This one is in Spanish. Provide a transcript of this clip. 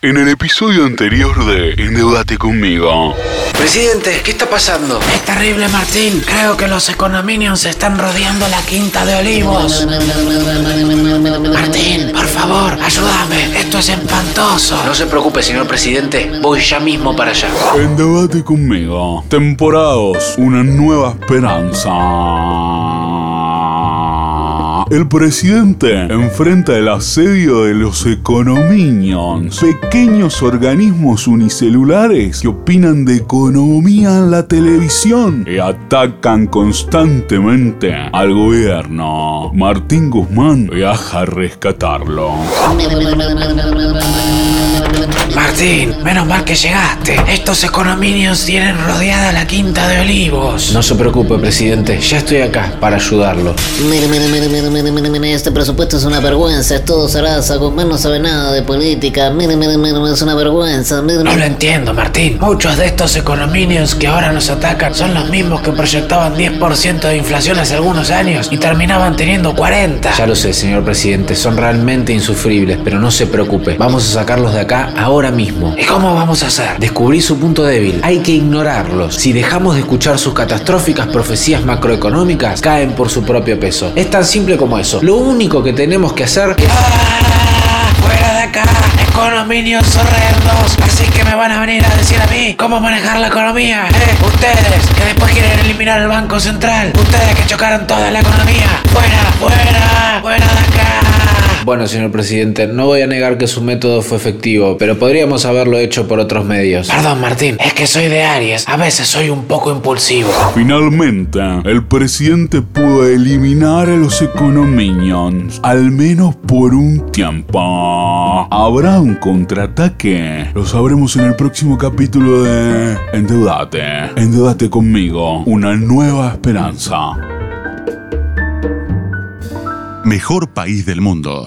En el episodio anterior de Endeudate conmigo. Presidente, ¿qué está pasando? Es terrible, Martín. Creo que los econominions están rodeando la quinta de olivos. Martín, por favor, ayúdame. Esto es espantoso. No se preocupe, señor presidente. Voy ya mismo para allá. Endeudate conmigo. Temporadas, una nueva esperanza. El presidente enfrenta el asedio de los econominions, pequeños organismos unicelulares que opinan de economía en la televisión y atacan constantemente al gobierno. Martín Guzmán viaja a rescatarlo. Martín, menos mal que llegaste. Estos econominions tienen rodeada la quinta de olivos. No se preocupe, presidente. Ya estoy acá para ayudarlo. Mire, mire, mire, mire, mire, mire, mire, este presupuesto es una vergüenza, es todo zaraza, Guzmán no sabe nada de política, mire, mire, mire, es una vergüenza, mire, No lo entiendo, Martín. Muchos de estos econominions que ahora nos atacan son los mismos que proyectaban 10% de inflación hace algunos años y terminaban teniendo 40. Ya lo sé, señor presidente. Son realmente insufribles, pero no se preocupe. Vamos a sacarlos de acá ahora mismo. ¿Y cómo vamos a hacer? Descubrí su punto débil. Hay que ignorarlos. Si dejamos de escuchar sus catastróficas profecías macroeconómicas, caen por su propio peso. Es tan simple como eso. Lo único que tenemos que hacer ¡Ah! ¡Fuera de acá! Econominios horrendos. Así que me van a venir a decir a mí cómo manejar la economía. ¿Eh? Ustedes que después quieren eliminar el Banco Central. Ustedes que chocaron toda la economía. ¡Fuera! ¡Fuera! Bueno, señor presidente, no voy a negar que su método fue efectivo, pero podríamos haberlo hecho por otros medios. Perdón, Martín. Es que soy de Aries. A veces soy un poco impulsivo. Finalmente, el presidente pudo eliminar a los econominions, al menos por un tiempo. ¿Habrá un contraataque? Lo sabremos en el próximo capítulo de Endeudate. Endeudate conmigo, una nueva esperanza. Mejor país del mundo.